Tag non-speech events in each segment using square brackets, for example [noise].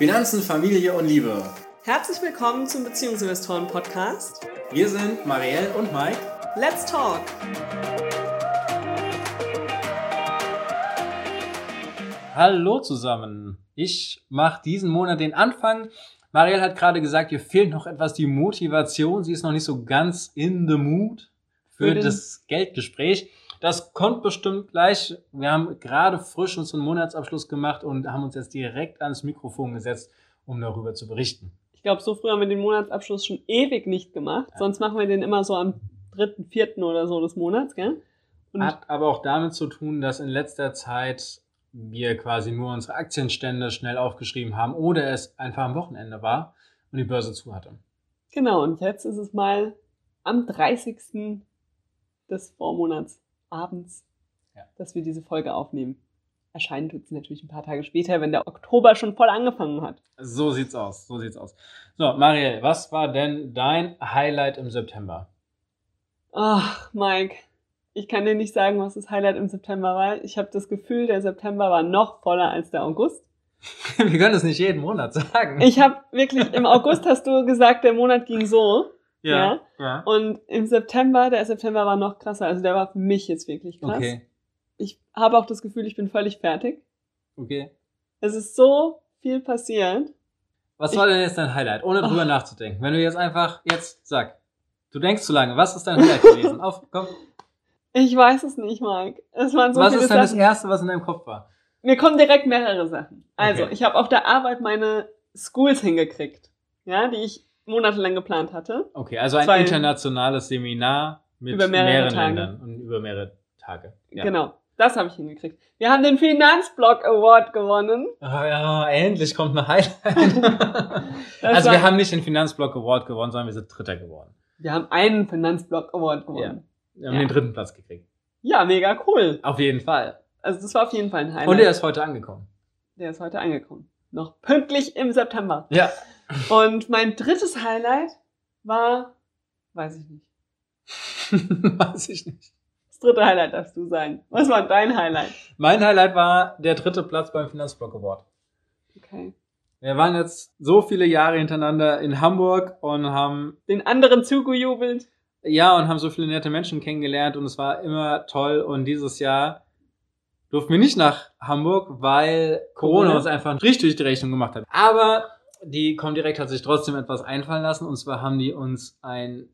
Finanzen, Familie und Liebe. Herzlich willkommen zum Beziehungsinvestoren Podcast. Wir sind Marielle und Mike. Let's talk! Hallo zusammen. Ich mache diesen Monat den Anfang. Marielle hat gerade gesagt, ihr fehlt noch etwas die Motivation. Sie ist noch nicht so ganz in the mood für, für das Geldgespräch. Das kommt bestimmt gleich. Wir haben gerade frisch unseren Monatsabschluss gemacht und haben uns jetzt direkt ans Mikrofon gesetzt, um darüber zu berichten. Ich glaube, so früh haben wir den Monatsabschluss schon ewig nicht gemacht. Ja. Sonst machen wir den immer so am dritten, vierten oder so des Monats, gell? Und Hat aber auch damit zu tun, dass in letzter Zeit wir quasi nur unsere Aktienstände schnell aufgeschrieben haben oder es einfach am Wochenende war und die Börse zu hatte. Genau, und jetzt ist es mal am 30. des Vormonats abends, ja. dass wir diese Folge aufnehmen. Erscheinen tut sie natürlich ein paar Tage später, wenn der Oktober schon voll angefangen hat. So sieht's aus, so sieht's aus. So, Marielle, was war denn dein Highlight im September? Ach, Mike, ich kann dir nicht sagen, was das Highlight im September war. Ich habe das Gefühl, der September war noch voller als der August. [laughs] Wir können es nicht jeden Monat sagen. Ich habe wirklich, im August hast du gesagt, der Monat ging so. Ja, ja. Und im September, der September war noch krasser. Also der war für mich jetzt wirklich krass. Okay. Ich habe auch das Gefühl, ich bin völlig fertig. Okay. Es ist so viel passiert. Was war denn jetzt dein Highlight, ohne drüber oh. nachzudenken? Wenn du jetzt einfach, jetzt sag, du denkst zu lange, was ist dein Highlight gewesen? [laughs] Auf, komm. Ich weiß es nicht, Mike. Es waren so was viele ist denn das Erste, was in deinem Kopf war? Mir kommen direkt mehrere Sachen. Also, okay. ich habe auf der Arbeit meine Schools hingekriegt, ja, die ich monatelang geplant hatte. Okay, also ein Zwei, internationales Seminar mit mehrere mehreren Tage. Ländern und über mehrere Tage. Ja. Genau, das habe ich hingekriegt. Wir haben den Finanzblock Award gewonnen. Oh ja, endlich kommt ein Highlight. [laughs] [laughs] also wir haben nicht den Finanzblock Award gewonnen, sondern wir sind Dritter geworden. Wir haben einen Finanzblock Award gewonnen. Ja. Wir haben ja. den dritten Platz gekriegt. Ja, mega cool. Auf jeden Fall. Also das war auf jeden Fall ein Highlight. Und der ist heute angekommen. Der ist heute angekommen. Noch pünktlich im September. Ja. Und mein drittes Highlight war, weiß ich nicht. [laughs] weiß ich nicht. Das dritte Highlight darfst du sein. Was war dein Highlight? Mein Highlight war der dritte Platz beim Finanzblock Award. Okay. Wir waren jetzt so viele Jahre hintereinander in Hamburg und haben den anderen zugejubelt. Ja, und haben so viele nette Menschen kennengelernt und es war immer toll. Und dieses Jahr durften wir nicht nach Hamburg, weil Corona, Corona uns einfach richtig die Rechnung gemacht hat. Aber die Comdirect hat sich trotzdem etwas einfallen lassen. Und zwar haben die uns ein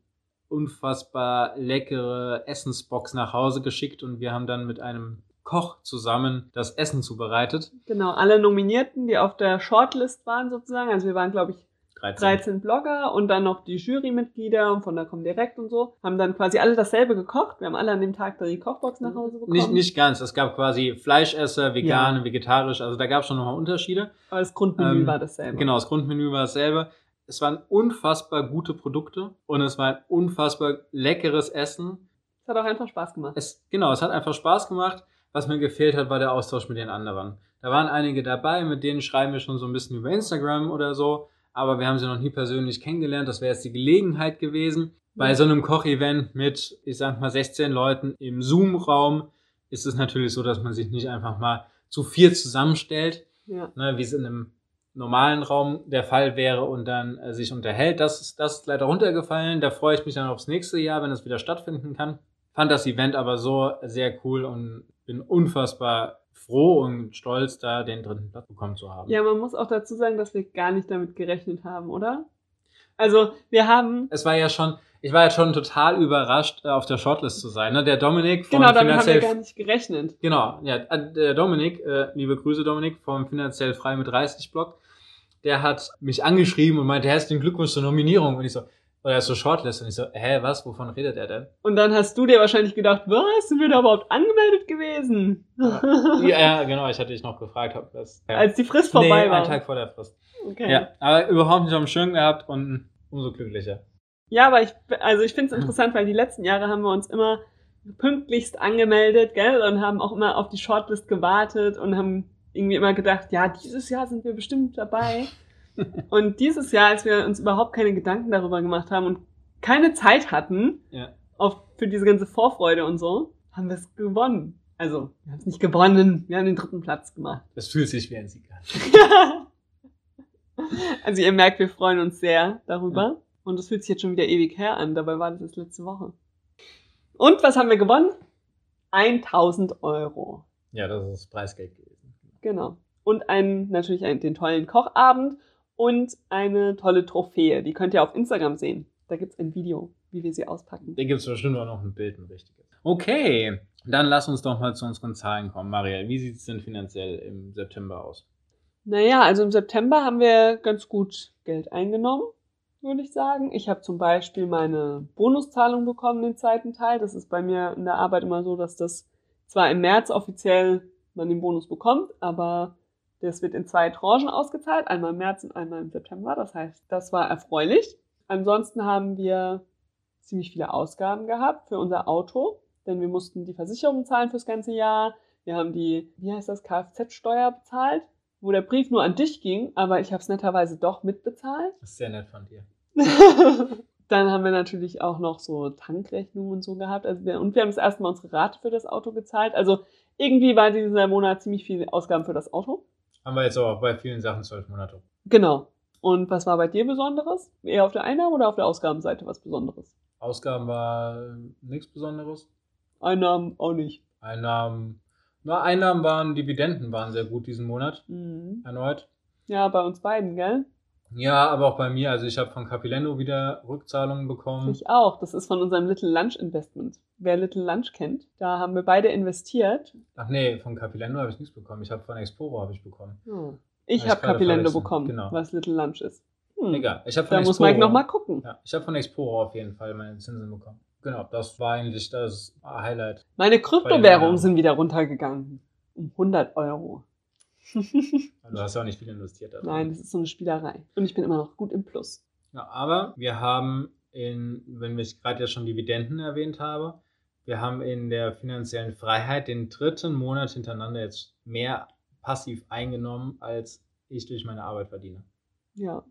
unfassbar leckere Essensbox nach Hause geschickt und wir haben dann mit einem Koch zusammen das Essen zubereitet. Genau, alle Nominierten, die auf der Shortlist waren sozusagen. Also wir waren, glaube ich, 13. 13 Blogger und dann noch die Jurymitglieder von der Comdirect und so, haben dann quasi alle dasselbe gekocht. Wir haben alle an dem Tag die Kochbox nach Hause bekommen. Nicht, nicht ganz. Es gab quasi Fleischesser, vegan, ja. vegetarisch. Also da gab es schon nochmal Unterschiede. Aber das Grundmenü ähm, war dasselbe. Genau, das Grundmenü war dasselbe. Es waren unfassbar gute Produkte und es war ein unfassbar leckeres Essen. Es hat auch einfach Spaß gemacht. Es, genau, es hat einfach Spaß gemacht. Was mir gefehlt hat, war der Austausch mit den anderen. Da waren einige dabei, mit denen schreiben wir schon so ein bisschen über Instagram oder so aber wir haben sie noch nie persönlich kennengelernt. Das wäre jetzt die Gelegenheit gewesen. Bei so einem Kochevent mit, ich sag mal, 16 Leuten im Zoom-Raum ist es natürlich so, dass man sich nicht einfach mal zu viel zusammenstellt, ja. ne, wie es in einem normalen Raum der Fall wäre und dann äh, sich unterhält. Das ist, das ist leider runtergefallen. Da freue ich mich dann aufs nächste Jahr, wenn es wieder stattfinden kann. Fand das Event aber so sehr cool und bin unfassbar froh und stolz, da den dritten Platz bekommen zu haben. Ja, man muss auch dazu sagen, dass wir gar nicht damit gerechnet haben, oder? Also, wir haben. Es war ja schon, ich war ja schon total überrascht, äh, auf der Shortlist zu sein. Ne? Der Dominik vom Genau, damit haben wir gar nicht gerechnet. Genau, ja, äh, der Dominik, äh, liebe Grüße Dominik vom Finanziell Frei mit 30 Blog, der hat mich angeschrieben und meinte, herzlichen Glückwunsch zur Nominierung. Und ich so, oder so Shortlist. Und ich so, hä, was? Wovon redet er denn? Und dann hast du dir wahrscheinlich gedacht, was? Sind wir da überhaupt angemeldet gewesen? ja, ja, [laughs] genau. Ich hatte dich noch gefragt, ob das. Ja. Als die Frist vorbei nee, war. Ein Tag vor der Frist. Okay. Ja, aber überhaupt nicht auf dem Schirm gehabt und umso glücklicher. Ja, aber ich, also ich finde es interessant, weil die letzten Jahre haben wir uns immer pünktlichst angemeldet, gell, und haben auch immer auf die Shortlist gewartet und haben irgendwie immer gedacht, ja, dieses Jahr sind wir bestimmt dabei. [laughs] [laughs] Und dieses Jahr, als wir uns überhaupt keine Gedanken darüber gemacht haben und keine Zeit hatten ja. auf, für diese ganze Vorfreude und so, haben wir es gewonnen. Also, wir haben es nicht gewonnen, wir haben den dritten Platz gemacht. Das fühlt sich wie ein Sieg an. [laughs] Also ihr merkt, wir freuen uns sehr darüber. Und es fühlt sich jetzt schon wieder ewig her an. Dabei war das jetzt letzte Woche. Und was haben wir gewonnen? 1000 Euro. Ja, das ist Preisgeld gewesen. Genau. Und einen, natürlich einen, den tollen Kochabend und eine tolle Trophäe. Die könnt ihr auf Instagram sehen. Da gibt's ein Video, wie wir sie auspacken. Da gibt es bestimmt auch noch ein Bild, ein richtiges. Okay, dann lass uns doch mal zu unseren Zahlen kommen. Maria, wie sieht es denn finanziell im September aus? Naja, also im September haben wir ganz gut Geld eingenommen, würde ich sagen. Ich habe zum Beispiel meine Bonuszahlung bekommen, den zweiten Teil. Das ist bei mir in der Arbeit immer so, dass das zwar im März offiziell man den Bonus bekommt, aber das wird in zwei Tranchen ausgezahlt, einmal im März und einmal im September. Das heißt, das war erfreulich. Ansonsten haben wir ziemlich viele Ausgaben gehabt für unser Auto, denn wir mussten die Versicherung zahlen fürs ganze Jahr. Wir haben die, wie heißt das, Kfz-Steuer bezahlt, wo der Brief nur an dich ging, aber ich habe es netterweise doch mitbezahlt. Das ist sehr nett von dir. [laughs] Dann haben wir natürlich auch noch so Tankrechnungen und so gehabt. Also wir, und wir haben das erste Mal unsere Rate für das Auto gezahlt. Also irgendwie war dieser Monat ziemlich viele Ausgaben für das Auto. Haben wir jetzt aber auch bei vielen Sachen zwölf Monate. Genau. Und was war bei dir Besonderes? Eher auf der Einnahmen- oder auf der Ausgabenseite was Besonderes? Ausgaben war nichts Besonderes. Einnahmen auch nicht. Einnahmen, na, Einnahmen waren, Dividenden waren sehr gut diesen Monat. Mhm. Erneut. Ja, bei uns beiden, gell? Ja, aber auch bei mir. Also ich habe von Capilendo wieder Rückzahlungen bekommen. Ich auch. Das ist von unserem Little Lunch Investment. Wer Little Lunch kennt, da haben wir beide investiert. Ach nee, von Capilendo habe ich nichts bekommen. Ich habe von Exporo habe ich bekommen. Hm. Ich habe Capilendo bekommen, Genau. was Little Lunch ist. Hm. Egal. Ich habe von Da muss Exporo, Mike noch mal gucken. Ja, ich habe von Exporo auf jeden Fall meine Zinsen bekommen. Genau, das war eigentlich das Highlight. Meine Kryptowährungen sind wieder runtergegangen. Um 100 Euro. [laughs] Du hast ja auch nicht viel investiert. da. Nein, das ist so eine Spielerei. Und ich bin immer noch gut im Plus. Ja, aber wir haben in, wenn ich gerade ja schon Dividenden erwähnt habe, wir haben in der finanziellen Freiheit den dritten Monat hintereinander jetzt mehr passiv eingenommen, als ich durch meine Arbeit verdiene. Ja.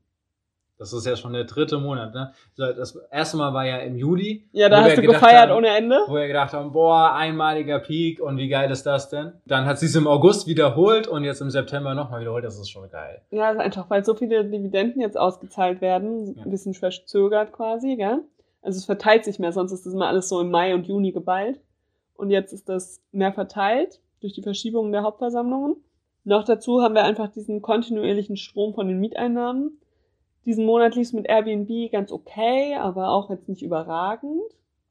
Das ist ja schon der dritte Monat. Ne? Das erste Mal war ja im Juli. Ja, da hast du gefeiert haben, ohne Ende. Wo wir gedacht haben, boah, einmaliger Peak und wie geil ist das denn? Dann hat sie es im August wiederholt und jetzt im September nochmal wiederholt. Das ist schon geil. Ja, ist einfach, weil so viele Dividenden jetzt ausgezahlt werden, ein bisschen verzögert quasi, gell? Also es verteilt sich mehr, sonst ist das immer alles so im Mai und Juni geballt. Und jetzt ist das mehr verteilt durch die Verschiebungen der Hauptversammlungen. Noch dazu haben wir einfach diesen kontinuierlichen Strom von den Mieteinnahmen. Diesen Monat lief es mit Airbnb ganz okay, aber auch jetzt nicht überragend.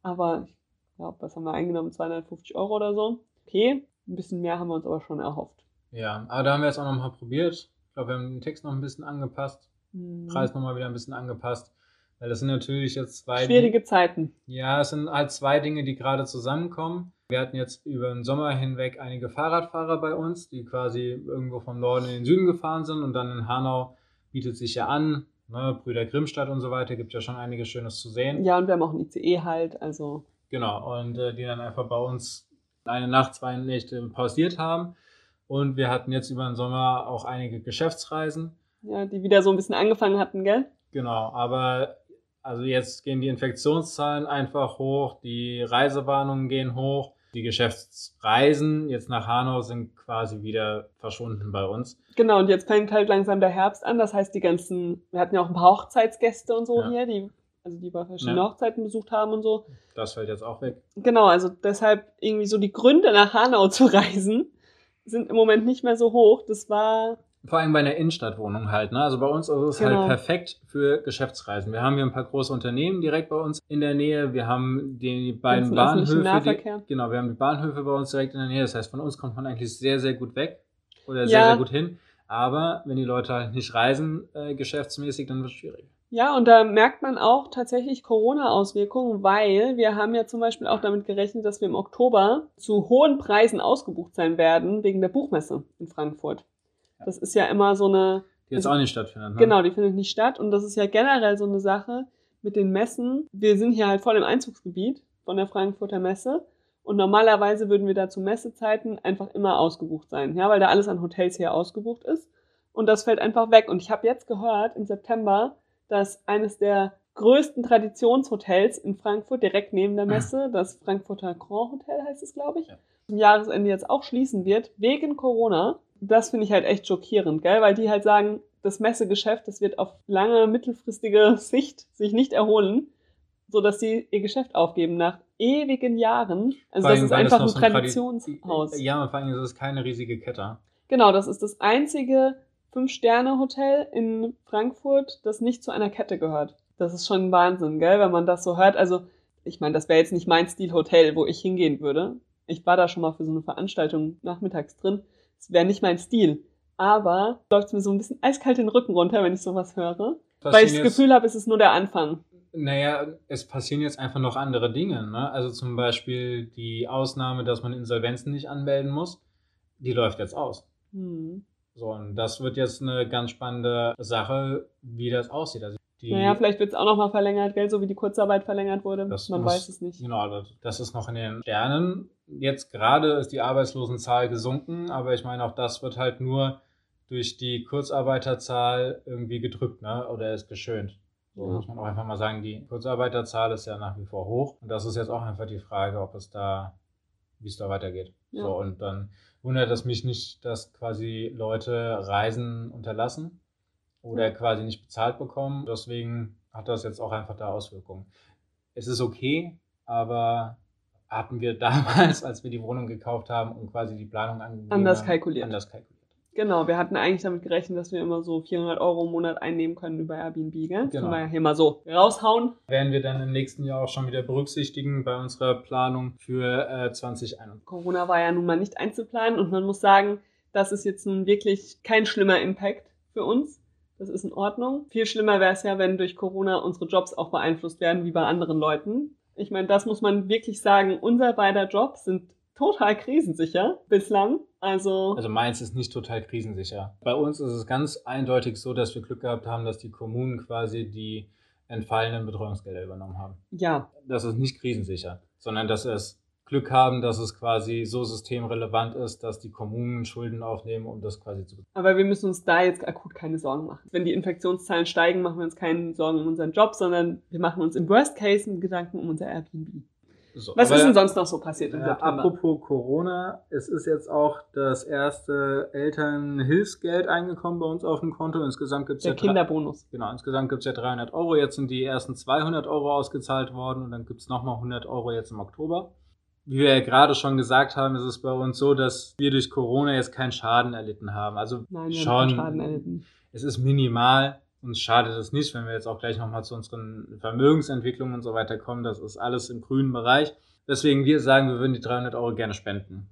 Aber ich glaube, was haben wir eingenommen? 250 Euro oder so. Okay, ein bisschen mehr haben wir uns aber schon erhofft. Ja, aber da haben wir jetzt auch nochmal probiert. Ich glaube, wir haben den Text noch ein bisschen angepasst. Hm. Preis nochmal wieder ein bisschen angepasst. Weil das sind natürlich jetzt zwei. Schwierige Zeiten. Ja, es sind halt zwei Dinge, die gerade zusammenkommen. Wir hatten jetzt über den Sommer hinweg einige Fahrradfahrer bei uns, die quasi irgendwo vom Norden in den Süden gefahren sind und dann in Hanau bietet sich ja an. Ne, Brüder Grimmstadt und so weiter, gibt ja schon einiges Schönes zu sehen. Ja, und wir haben auch ein ICE halt, also Genau, und äh, die dann einfach bei uns eine Nacht, zwei Nächte pausiert haben. Und wir hatten jetzt über den Sommer auch einige Geschäftsreisen. ja, die wieder so ein bisschen angefangen hatten, gell? Genau, aber also jetzt gehen die Infektionszahlen einfach hoch, die Reisewarnungen gehen hoch, die Geschäftsreisen jetzt nach Hanau sind quasi wieder verschwunden bei uns. Genau, und jetzt fängt halt langsam der Herbst an. Das heißt, die ganzen, wir hatten ja auch ein paar Hochzeitsgäste und so Ja. hier, die, also die bei verschiedenen Ja. Hochzeiten besucht haben und so. Das fällt jetzt auch weg. Genau, also deshalb irgendwie so die Gründe nach Hanau zu [laughs] reisen sind im Moment nicht mehr so hoch. Das war, Vor allem bei einer Innenstadtwohnung halt. Ne? Also bei uns ist es Genau. halt perfekt für Geschäftsreisen. Wir haben hier ein paar große Unternehmen direkt bei uns in der Nähe. Wir haben die beiden Ganzen Bahnhöfe. Nahverkehr. Die, genau, wir haben die Bahnhöfe bei uns direkt in der Nähe. Das heißt, von uns kommt man eigentlich sehr, sehr gut weg oder Ja. sehr, sehr gut hin. Aber wenn die Leute halt nicht reisen, äh, geschäftsmäßig, dann wird es schwierig. ja, und da merkt man auch tatsächlich Corona-Auswirkungen, weil wir haben ja zum Beispiel auch damit gerechnet, dass wir im Oktober zu hohen Preisen ausgebucht sein werden wegen der Buchmesse in Frankfurt. Das ist ja immer so eine, Die jetzt Also- auch nicht stattfindet. Ne? Genau, die findet nicht statt. Und das ist ja generell so eine Sache mit den Messen. Wir sind hier halt voll im Einzugsgebiet von der Frankfurter Messe. Und normalerweise würden wir da zu Messezeiten einfach immer ausgebucht sein. Ja, weil da alles an Hotels hier ausgebucht ist. Und das fällt einfach weg. Und ich habe jetzt gehört im September, dass eines der größten Traditionshotels in Frankfurt, direkt neben der Messe, das Frankfurter Grand Hotel heißt es, glaube ich, Ja. zum Jahresende jetzt auch schließen wird, wegen Corona. Das finde ich halt echt schockierend, gell? Weil die halt sagen, das Messegeschäft, das wird auf lange, mittelfristige [laughs] Sicht sich nicht erholen, sodass sie ihr Geschäft aufgeben nach ewigen Jahren. Also das ist einfach ein ein Tradi- Traditionshaus. Ja, und vor allem ist es keine riesige Kette. Genau, das ist das einzige Fünf-Sterne-Hotel in Frankfurt, das nicht zu einer Kette gehört. Das ist schon Wahnsinn, gell, wenn man das so hört. Also, ich meine, das wäre jetzt nicht mein Stil-Hotel, wo ich hingehen würde. Ich war da schon mal für so eine Veranstaltung nachmittags drin. Es wäre nicht mein Stil. Aber läuft mir so ein bisschen eiskalt den Rücken runter, wenn ich sowas höre. Weil ich das Gefühl habe, es ist nur der Anfang. Naja, es passieren jetzt einfach noch andere Dinge. Ne? Also zum Beispiel die Ausnahme, dass man Insolvenzen nicht anmelden muss, die läuft jetzt aus. Hm. So, und das wird jetzt eine ganz spannende Sache, wie das aussieht. Also Naja, vielleicht wird es auch nochmal verlängert, gell, so wie die Kurzarbeit verlängert wurde. das Man muss- weiß es nicht. Genau, das- das ist noch in den Sternen. Jetzt gerade ist die Arbeitslosenzahl gesunken, aber ich meine, auch das wird halt nur durch die Kurzarbeiterzahl irgendwie gedrückt, ne? Oder ist geschönt. So Ja. muss man auch einfach mal sagen, die Kurzarbeiterzahl ist ja nach wie vor hoch. Und das ist jetzt auch einfach die Frage, ob es da, wie es da weitergeht. Ja. So, und dann wundert es mich nicht, dass quasi Leute Reisen unterlassen oder quasi nicht bezahlt bekommen. Deswegen hat das jetzt auch einfach da Auswirkungen. Es ist okay, aber hatten wir [laughs] damals, als wir die Wohnung gekauft haben und quasi die Planung angegeben Anders haben, kalkuliert. anders kalkuliert. Genau, wir hatten eigentlich damit gerechnet, dass wir immer so 400 Euro im Monat einnehmen können über Airbnb, gell? Das Genau. können wir ja hier mal so raushauen. Werden wir dann im nächsten Jahr auch schon wieder berücksichtigen bei unserer Planung für äh, 2021. Corona war ja nun mal nicht einzuplanen und man muss sagen, das ist jetzt nun wirklich kein schlimmer Impact für uns. Das ist in Ordnung. Viel schlimmer wäre es ja, wenn durch Corona unsere Jobs auch beeinflusst werden, wie bei anderen Leuten. Ich meine, das muss man wirklich sagen. Unser beider Jobs sind total krisensicher bislang. Also, Also meins ist nicht total krisensicher. Bei uns ist es ganz eindeutig so, dass wir Glück gehabt haben, dass die Kommunen quasi die entfallenen Betreuungsgelder übernommen haben. ja, Das ist nicht krisensicher, sondern dass es Glück haben, dass es quasi so systemrelevant ist, dass die Kommunen Schulden aufnehmen, um das quasi zu aber wir müssen uns da jetzt akut keine Sorgen machen. Wenn die Infektionszahlen steigen, machen wir uns keine Sorgen um unseren Job, sondern wir machen uns im Worst Case Gedanken um unser Airbnb. so. Was Aber- ist denn sonst noch so passiert im Ja, September? apropos Corona, es ist jetzt auch das erste Elternhilfsgeld eingekommen bei uns auf dem Konto. Insgesamt gibt es Der ja drei- Kinderbonus. Genau, insgesamt gibt es ja 300 Euro. Jetzt sind die ersten 200 Euro ausgezahlt worden und dann gibt es nochmal 100 Euro jetzt im Oktober. Wie wir ja gerade schon gesagt haben, ist es bei uns so, dass wir durch Corona jetzt keinen Schaden erlitten haben. Also Nein, wir schon, haben Schaden erlitten. es ist minimal. Uns schadet es nicht, wenn wir jetzt auch gleich nochmal zu unseren Vermögensentwicklungen und so weiter kommen. Das ist alles im grünen Bereich. Deswegen wir sagen, wir würden die 300 Euro gerne spenden.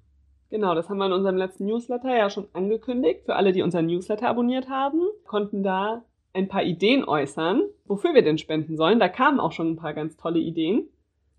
Genau, das haben wir in unserem letzten Newsletter ja schon angekündigt. Für alle, die unseren Newsletter abonniert haben, konnten da ein paar Ideen äußern, wofür wir denn spenden sollen. Da kamen auch schon ein paar ganz tolle Ideen.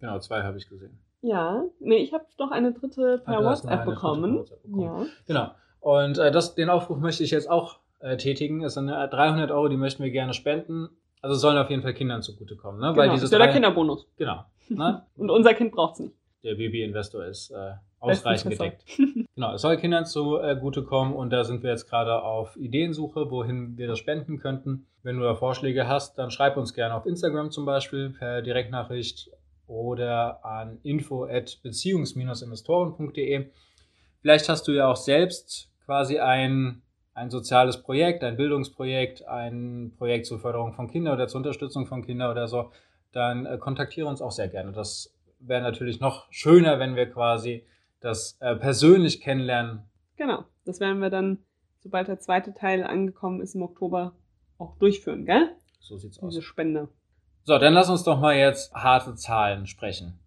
Genau, zwei habe ich gesehen. Ja, nee, ich habe noch eine dritte per Ah, hast noch WhatsApp per bekommen. WhatsApp bekommen. Ja. Genau. Und äh, das, den Aufruf möchte ich jetzt auch äh, tätigen. Es sind äh, 300 Euro, die möchten wir gerne spenden. Also es sollen auf jeden Fall Kindern zugutekommen, ne? Weil Genau, dieses ist ja der Kinderbonus. Genau. [laughs] Ne? Und unser Kind braucht's nicht. der Baby-Investor ist äh, ausreichend gedeckt. [laughs] Genau, es soll Kindern zugutekommen und da sind wir jetzt gerade auf Ideensuche, wohin wir das spenden könnten. Wenn du da Vorschläge hast, dann schreib uns gerne auf Instagram zum Beispiel per Direktnachricht oder an info at beziehungs-investoren.de. Vielleicht hast du ja auch selbst quasi ein, ein soziales Projekt, ein Bildungsprojekt, ein Projekt zur Förderung von Kindern oder zur Unterstützung von Kindern oder so. Dann äh, kontaktiere uns auch sehr gerne. Das wäre natürlich noch schöner, wenn wir quasi das äh, persönlich kennenlernen. Genau, das werden wir dann, sobald der zweite Teil angekommen ist im Oktober, auch durchführen, gell? So sieht's aus. Diese Spende. So, dann lass uns doch mal jetzt harte Zahlen sprechen.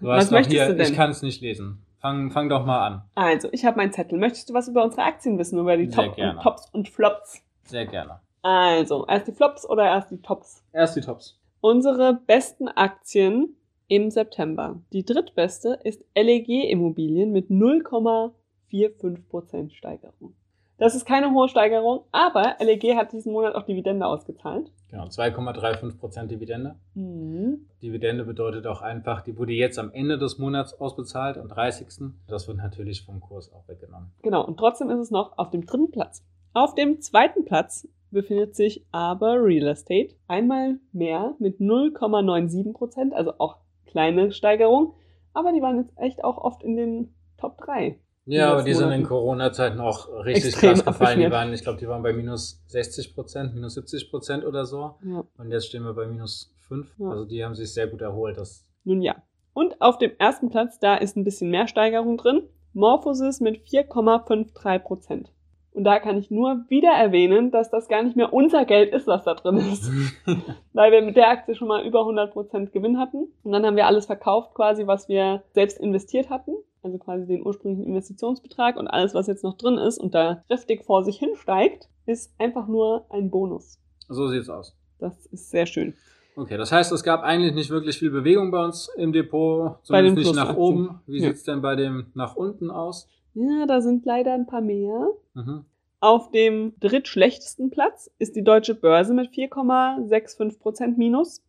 Du Was hast noch möchtest hier, du denn? ich kann es nicht lesen. Fang, fang doch mal an. Also, ich habe meinen Zettel. Möchtest du was über unsere Aktien wissen, über die Top und Tops und Flops? Sehr gerne. Also, erst die Flops oder erst die Tops? Erst die Tops. Unsere besten Aktien im September. Die drittbeste ist LEG Immobilien mit 0,45% Steigerung. Das ist keine hohe Steigerung, aber LEG hat diesen Monat auch Dividende ausgezahlt. Genau, 2,35% Dividende. Mhm. Dividende bedeutet auch einfach, die wurde jetzt am Ende des Monats ausbezahlt, am 30. Das wird natürlich vom Kurs auch weggenommen. Genau, und trotzdem ist es noch auf dem dritten Platz. Auf dem zweiten Platz befindet sich aber Real Estate. Einmal mehr mit 0,97%, also auch kleine Steigerung. Aber die waren jetzt echt auch oft in den Top 3. Ja, aber die sind in. Corona-Zeiten auch richtig Extrem krass gefallen. Die waren, ich glaube, die waren bei minus 60 Prozent, minus 70 Prozent oder so. Ja. Und jetzt stehen wir bei minus 5. Ja. Also die haben sich sehr gut erholt. Das Nun ja. Und auf dem ersten Platz, da ist ein bisschen mehr Steigerung drin. Morphosis mit 4,53 Prozent. Und da kann ich nur wieder erwähnen, dass das gar nicht mehr unser Geld ist, was da drin ist. [laughs] Weil wir mit der Aktie schon mal über 100 Prozent Gewinn hatten. Und dann haben wir alles verkauft quasi, was wir selbst investiert hatten. Also quasi den ursprünglichen Investitionsbetrag und alles, was jetzt noch drin ist und da kräftig vor sich hinsteigt, ist einfach nur ein Bonus. so sieht's aus. Das ist sehr schön. Okay, das heißt, es gab eigentlich nicht wirklich viel Bewegung bei uns im Depot, zumindest nicht nach oben. Wie Ja. sieht's denn bei dem nach unten aus? Ja, da sind leider ein paar mehr. Mhm. Auf dem drittschlechtesten Platz ist die deutsche Börse mit 4,65% Minus.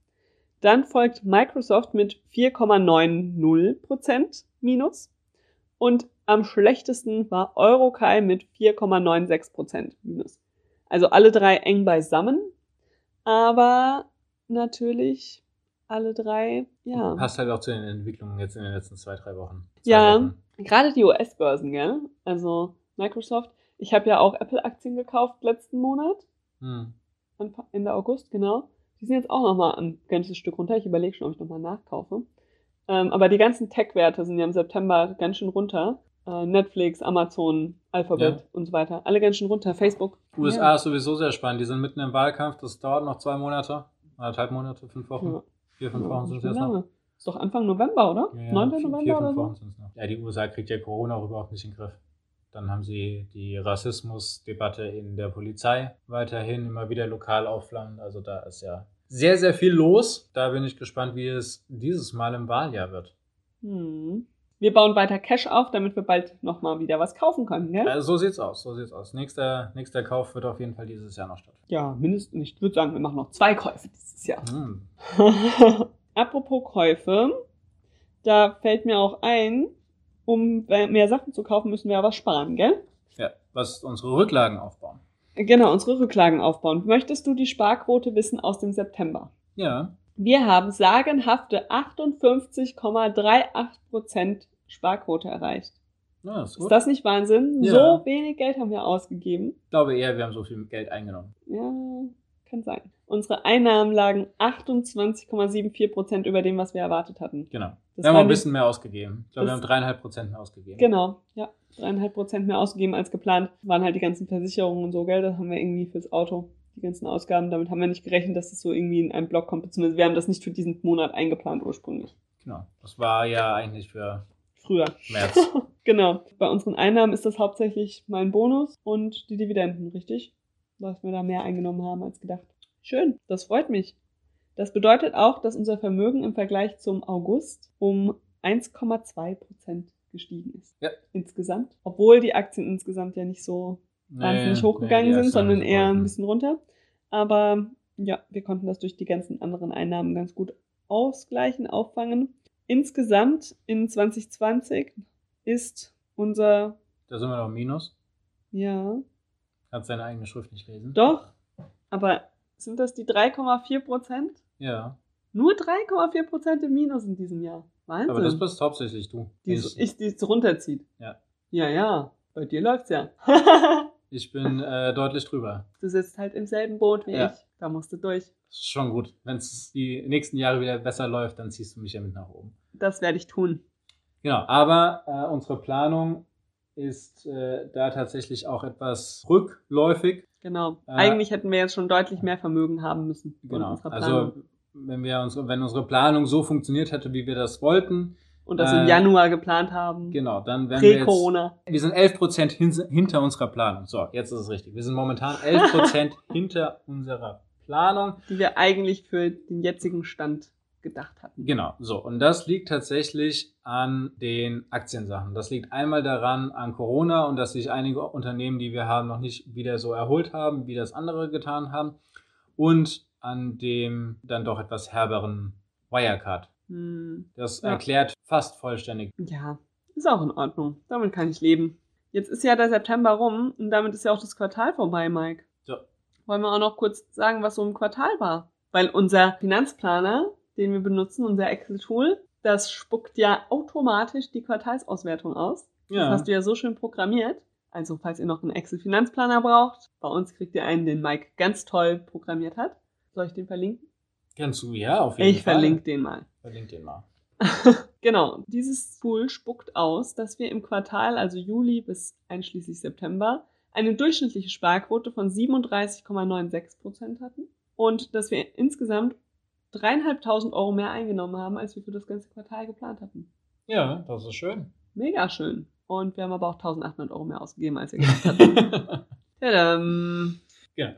Dann folgt Microsoft mit 4,90% Minus. Und am schlechtesten war Eurokai mit 4,96% Minus. Also alle drei eng beisammen. Aber natürlich alle drei, ja. Passt halt auch zu den Entwicklungen jetzt in den letzten zwei, drei Wochen. Zwei Ja, Wochen. Gerade die US-Börsen, gell? Also Microsoft. Ich habe ja auch Apple-Aktien gekauft letzten Monat. Hm. Ende August, genau. Die sind jetzt auch nochmal ein ganzes Stück runter. Ich überlege schon, ob ich nochmal nachkaufe. Ähm, aber die ganzen Tech-Werte sind ja im September ganz schön runter. Äh, Netflix, Amazon, Alphabet Ja. und so weiter. Alle ganz schön runter. Facebook. USA ist sowieso sehr spannend. Die sind mitten im Wahlkampf. Das dauert noch zwei Monate, anderthalb Monate, fünf Wochen. Ja. Vier, fünf Ja, Wochen sind es jetzt noch. Ist doch Anfang November, oder? Ja, 9. vier, November vier, oder fünf so? Ja, die USA kriegt ja Corona auch überhaupt nicht in den Griff. Dann haben sie die Rassismusdebatte in der Polizei weiterhin immer wieder lokal aufflammend. Also da ist ja sehr, sehr viel los. Da bin ich gespannt, wie es dieses Mal im Wahljahr wird. Hm. Wir bauen weiter Cash auf, damit wir bald nochmal wieder was kaufen können, gell? Also so sieht's aus, so sieht's aus. Nächster, nächster Kauf wird auf jeden Fall dieses Jahr noch stattfinden. Ja, mindestens. Ich würde sagen, wir machen noch zwei Käufe dieses Jahr. Hm. [laughs] Apropos Käufe, da fällt mir auch ein, um mehr Sachen zu kaufen, müssen wir was sparen, gell? Ja, was unsere Rücklagen aufbauen. Genau, unsere Rücklagen aufbauen. Möchtest du die Sparquote wissen aus dem September? Ja, Wir haben sagenhafte 58,38% Sparquote erreicht. ja ist Ist das nicht Wahnsinn? Ja. So wenig Geld haben wir ausgegeben. Ich glaube eher, wir haben so viel Geld eingenommen. Ja, kann sein. Unsere Einnahmen lagen 28,74% über dem, was wir erwartet hatten. Genau. Das wir haben auch ein bisschen mehr ausgegeben. Ich glaube, wir haben dreieinhalb Prozent mehr ausgegeben. Genau, ja. Dreieinhalb Prozent mehr ausgegeben als geplant. Waren halt die ganzen Versicherungen und so, gell? Das haben wir irgendwie fürs Auto. Die ganzen Ausgaben. Damit haben wir nicht gerechnet, dass das so irgendwie in einem Block kommt. Beziehungsweise wir haben das nicht für diesen Monat eingeplant ursprünglich. Genau. Das war ja eigentlich für Früher. März. [laughs] Genau. Bei unseren Einnahmen ist das hauptsächlich mein Bonus und die Dividenden, richtig? Was wir da mehr eingenommen haben als gedacht. Schön, das freut mich. Das bedeutet auch, dass unser Vermögen im Vergleich zum August um 1,2 Prozent gestiegen ist. Ja. Insgesamt. Obwohl die Aktien insgesamt ja nicht so wahnsinnig Nee, hochgegangen nee, sind, sondern eher ein bisschen runter. Aber ja, wir konnten das durch die ganzen anderen Einnahmen ganz gut ausgleichen, auffangen. Insgesamt in 2020 ist unser, Da sind wir noch im Minus. ja, Kannst deine eigene Schrift nicht lesen. doch, aber sind das die 3,4 Prozent? Ja. Nur 3,4 Prozent im Minus in diesem Jahr. Wahnsinn. Aber das bist hauptsächlich du. die, Ich, ich, die es runterzieht. Ja. Ja, ja. Bei dir läuft's ja. [laughs] ich bin äh, deutlich drüber. du sitzt halt im selben Boot wie Ja. ich. Da musst du durch. Das ist schon gut. Wenn es die nächsten Jahre wieder besser läuft, dann ziehst du mich ja mit nach oben. Das werde ich tun. Genau, aber äh, unsere Planung ist äh, da tatsächlich auch etwas rückläufig. Genau. Äh, Eigentlich hätten wir jetzt schon deutlich mehr Vermögen haben müssen. Genau. Also wenn wir unsere, wenn unsere Planung so funktioniert hätte, wie wir das wollten, und das äh, im Januar geplant haben. genau, dann wären wir jetzt, Prä-Corona. wir sind 11% hin, hinter unserer Planung. So, jetzt ist es richtig. Wir sind momentan 11% [laughs] hinter unserer Planung. Die wir eigentlich für den jetzigen Stand gedacht hatten. Genau, so. Und das liegt tatsächlich an den Aktiensachen. Das liegt einmal daran an Corona und dass sich einige Unternehmen, die wir haben, noch nicht wieder so erholt haben, wie das andere getan haben. Und an dem dann doch etwas herberen Wirecard. Hm. Das Ja. erklärt fast vollständig. Ja, ist auch in Ordnung. Damit kann ich leben. Jetzt ist ja der September rum und damit ist ja auch das Quartal vorbei, Mike. So. Wollen wir auch noch kurz sagen, was so im Quartal war? Weil unser Finanzplaner, den wir benutzen, unser Excel-Tool, das spuckt ja automatisch die Quartalsauswertung aus. Ja. Das hast du ja so schön programmiert. Also, falls ihr noch einen Excel-Finanzplaner braucht, bei uns kriegt ihr einen, den Mike ganz toll programmiert hat. Soll ich den verlinken? Kannst du, ja, auf jeden Ich Fall. verlinke den mal. Verlink den mal. Genau, dieses Tool spuckt aus, dass wir im Quartal, also Juli bis einschließlich September, eine durchschnittliche Sparquote von 37,96 Prozent hatten und dass wir insgesamt dreieinhalbtausend Euro mehr eingenommen haben, als wir für das ganze Quartal geplant hatten. Ja, das ist schön. Mega schön. Und wir haben aber auch 1800 Euro mehr ausgegeben, als wir [laughs] gedacht hatten. Tadam. ja.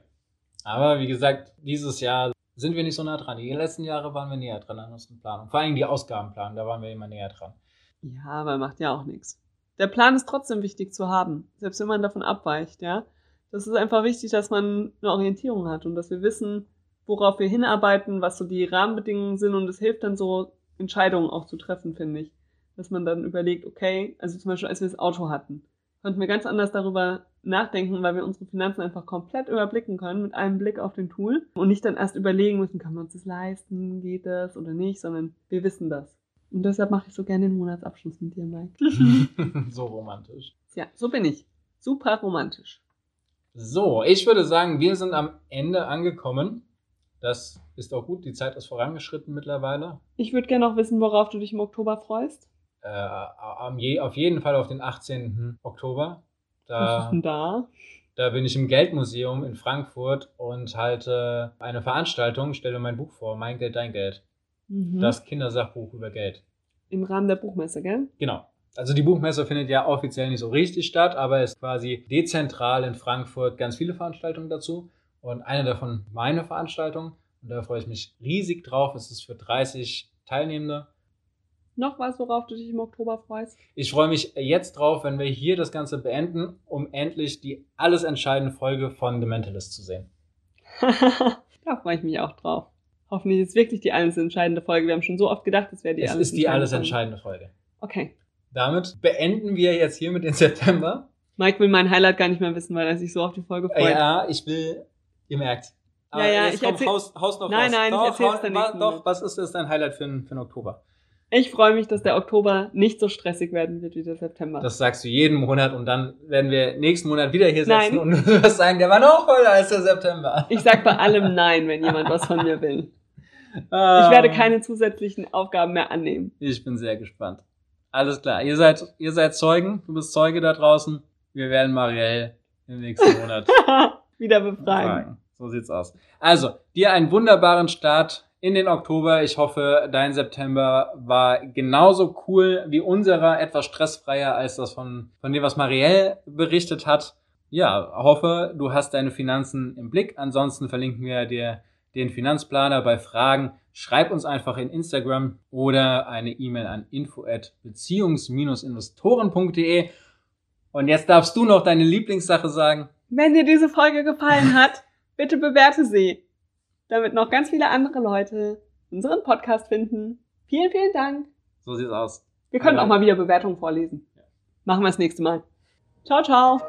Aber wie gesagt, dieses Jahr sind wir nicht so nah dran. Die letzten Jahre waren wir näher dran an unseren Planungen. Vor allem die Ausgabenplanung, da waren wir immer näher dran. Ja, aber macht ja auch nichts. Der Plan ist trotzdem wichtig zu haben, selbst wenn man davon abweicht, ja. Das ist einfach wichtig, dass man eine Orientierung hat und dass wir wissen, worauf wir hinarbeiten, was so die Rahmenbedingungen sind und es hilft dann so, Entscheidungen auch zu treffen, finde ich. Dass man dann überlegt, okay, also zum Beispiel, als wir das Auto hatten, konnten wir ganz anders darüber nachdenken, weil wir unsere Finanzen einfach komplett überblicken können mit einem Blick auf den Tool und nicht dann erst überlegen müssen, kann man uns das leisten, geht das oder nicht, sondern wir wissen das. Und deshalb mache ich so gerne den Monatsabschluss mit dir, Mike. [laughs] so romantisch. Ja, so bin ich. Super romantisch. So, ich würde sagen, wir sind am Ende angekommen. Das ist auch gut. Die Zeit ist vorangeschritten mittlerweile. Ich würde gerne noch wissen, worauf du dich im Oktober freust. Äh, am je, auf jeden Fall auf den 18. Oktober. Was ist Da, denn da? da bin ich im Geldmuseum in Frankfurt und halte eine Veranstaltung, stelle mein Buch vor, Mein Geld, Dein Geld. Mhm. Das Kindersachbuch über Geld. Im Rahmen der Buchmesse, gell? Genau. Also die Buchmesse findet ja offiziell nicht so richtig statt, aber es ist quasi dezentral in Frankfurt ganz viele Veranstaltungen dazu. Und eine davon meine Veranstaltung. Und da freue ich mich riesig drauf. Es ist für 30 Teilnehmende. Noch was, worauf du dich im Oktober freust? Ich freue mich jetzt drauf, wenn wir hier das Ganze beenden, um endlich die alles entscheidende Folge von The Mentalist zu sehen. [laughs] da freue ich mich auch drauf. Hoffentlich ist es wirklich die alles entscheidende Folge. Wir haben schon so oft gedacht, es wäre die es alles ist die alles entscheidende Folge. Okay. Damit beenden wir jetzt hier mit den September. Mike will mein Highlight gar nicht mehr wissen, weil er sich so auf die Folge freut. Ja, ich will, ihr merkt. Ja, ja, jetzt ich komm, erzähl- haus, haus noch Nein, was. nein, ich doch, erzähl's hau- dann nächsten Doch, was ist das dein Highlight für, den- für den Oktober? Ich freue mich, dass der Oktober nicht so stressig werden wird wie der September. Das sagst du jeden Monat und dann werden wir nächsten Monat wieder hier sitzen Nein. und [laughs] du wirst sagen, der war noch voller als der September. ich sag bei allem Nein, wenn jemand was von mir will. [laughs] Ah. Ich werde keine zusätzlichen Aufgaben mehr annehmen. Ich bin sehr gespannt. Alles klar, ihr seid, ihr seid Zeugen, du bist Zeuge da draußen. Wir werden Marielle im nächsten Monat [laughs] Wieder befragen. fragen. So sieht's aus. Also, dir einen wunderbaren Start in den Oktober. Ich hoffe, dein September war genauso cool wie unserer, etwas stressfreier als das von, von dem, was Marielle berichtet hat. Ja, hoffe, du hast deine Finanzen im Blick. Ansonsten verlinken wir dir den Finanzplaner bei Fragen. Schreib uns einfach in Instagram oder eine E-Mail an info at beziehungs-investoren.de. Und jetzt darfst du noch deine Lieblingssache sagen. Wenn dir diese Folge gefallen hat, bitte bewerte sie, damit noch ganz viele andere Leute unseren Podcast finden. Vielen, vielen Dank. So sieht's aus. Wir können auch mal wieder Bewertungen vorlesen. Machen wir das nächste Mal. Ciao, ciao.